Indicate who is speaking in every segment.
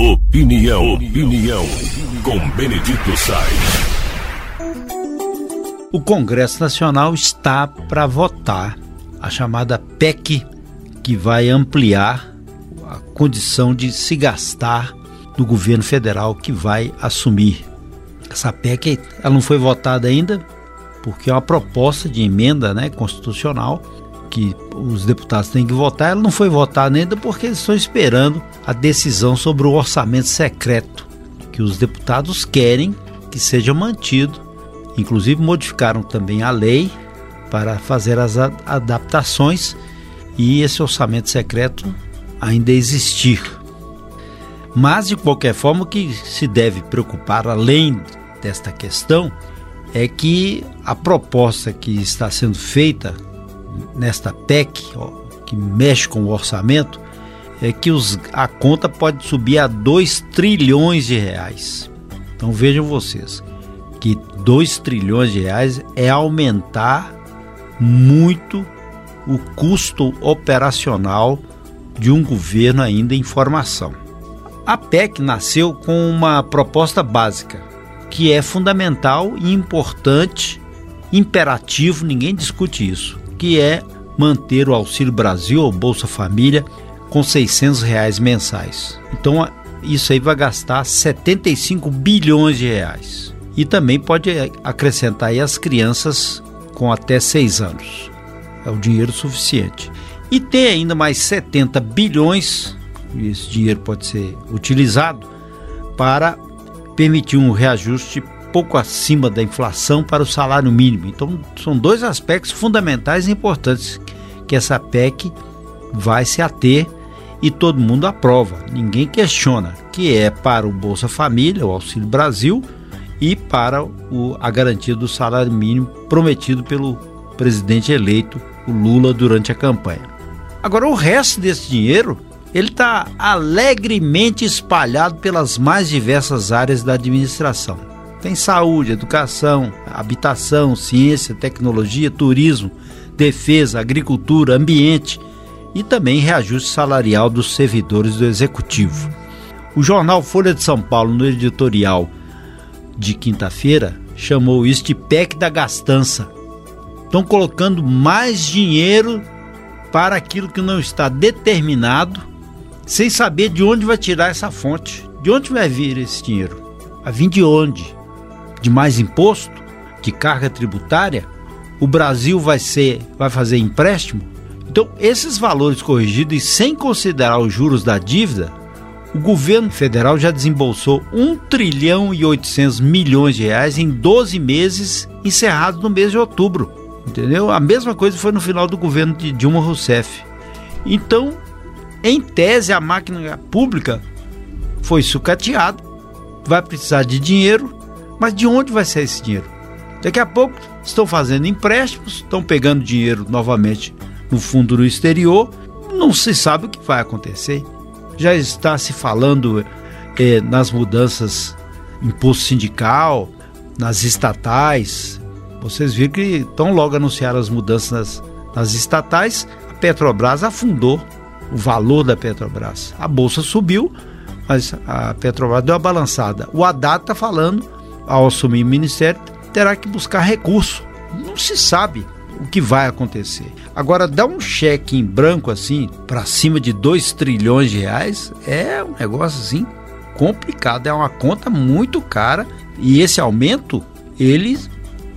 Speaker 1: Opinião, opinião, com Benedito Sainz.
Speaker 2: O Congresso Nacional está para votar a chamada PEC, que vai ampliar a condição de se gastar do governo federal que vai assumir. Essa PEC ela não foi votada ainda porque é uma proposta de emenda né, constitucional que os deputados têm que votar, ela não foi votada ainda porque eles estão esperando a decisão sobre o orçamento secreto, que os deputados querem que seja mantido. Inclusive modificaram também a lei para fazer as adaptações e esse orçamento secreto ainda existir. Mas de qualquer forma, o que se deve preocupar além desta questão é que a proposta que está sendo feita nesta PEC, que mexe com o orçamento, é que os, a conta pode subir a 2 trilhões de reais. Então vejam vocês que 2 trilhões de reais é aumentar muito o custo operacional de um governo ainda em formação. A PEC nasceu com uma proposta básica, que é fundamental e importante, imperativo, ninguém discute isso, que é manter o Auxílio Brasil ou Bolsa Família com 600 reais mensais. Então isso aí vai gastar 75 bilhões de reais. E também pode acrescentar aí as crianças com até 6 anos. É o dinheiro suficiente. E tem ainda mais 70 bilhões, esse dinheiro pode ser utilizado para permitir um reajuste pouco acima da inflação para o salário mínimo. Então, são dois aspectos fundamentais e importantes que essa PEC vai se ater e todo mundo aprova, ninguém questiona, que é para o Bolsa Família, o Auxílio Brasil e para o, a garantia do salário mínimo prometido pelo presidente eleito, o Lula, durante a campanha. Agora, o resto desse dinheiro ele está alegremente espalhado pelas mais diversas áreas da administração. Tem saúde, educação, habitação, ciência, tecnologia, turismo, defesa, agricultura, ambiente e também reajuste salarial dos servidores do executivo. O jornal Folha de São Paulo, no editorial de quinta-feira, chamou isso de PEC da gastança. Estão colocando mais dinheiro para aquilo que não está determinado, sem saber de onde vai tirar essa fonte. De onde vai vir esse dinheiro? Vai vir de onde? De mais imposto, de carga tributária, o Brasil vai ser, vai fazer empréstimo. Então, esses valores corrigidos e sem considerar os juros da dívida, o governo federal já desembolsou 1 trilhão e 800 milhões de reais em 12 meses encerrados no mês de outubro. Entendeu? A mesma coisa foi no final do governo de Dilma Rousseff. Então, em tese, a máquina pública foi sucateada, vai precisar de dinheiro mas de onde vai ser esse dinheiro? Daqui a pouco estão fazendo empréstimos, estão pegando dinheiro novamente no fundo no exterior, não se sabe o que vai acontecer. Já está se falando eh, nas mudanças imposto sindical, nas estatais. Vocês viram que tão logo anunciaram as mudanças nas, nas estatais, a Petrobras afundou o valor da Petrobras. A bolsa subiu, mas a Petrobras deu a balançada. O Haddad está falando ao assumir o ministério, terá que buscar recurso. Não se sabe o que vai acontecer. Agora, dar um cheque em branco assim, para cima de 2 trilhões de reais, é um negócio assim complicado, é uma conta muito cara e esse aumento, ele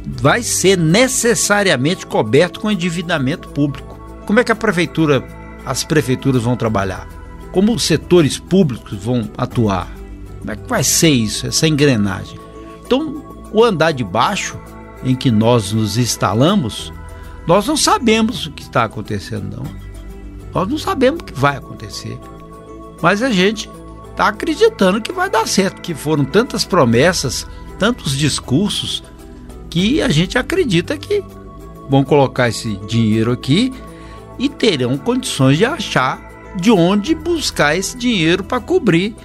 Speaker 2: vai ser necessariamente coberto com endividamento público. Como é que a prefeitura, as prefeituras vão trabalhar? Como os setores públicos vão atuar? Como é que vai ser isso, essa engrenagem? Então, o andar de baixo em que nós nos instalamos, nós não sabemos o que está acontecendo, não. Nós não sabemos o que vai acontecer. Mas a gente está acreditando que vai dar certo, que foram tantas promessas, tantos discursos, que a gente acredita que vão colocar esse dinheiro aqui e terão condições de achar de onde buscar esse dinheiro para cobrir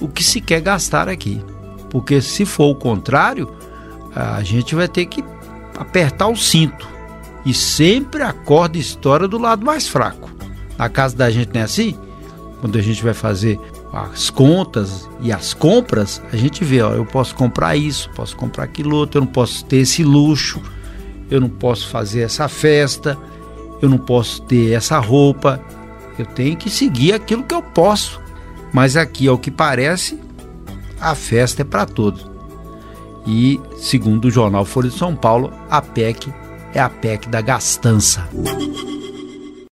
Speaker 2: o que se quer gastar aqui. Porque se for o contrário, a gente vai ter que apertar o cinto. E sempre a corda estoura do lado mais fraco. Na casa da gente não é assim? Quando a gente vai fazer as contas e as compras, a gente vê, ó, eu posso comprar isso, posso comprar aquilo outro, eu não posso ter esse luxo, eu não posso fazer essa festa, eu não posso ter essa roupa, eu tenho que seguir aquilo que eu posso. Mas aqui, ao que parece, a festa é para todos. E, segundo o jornal Folha de São Paulo, a PEC é a PEC da gastança.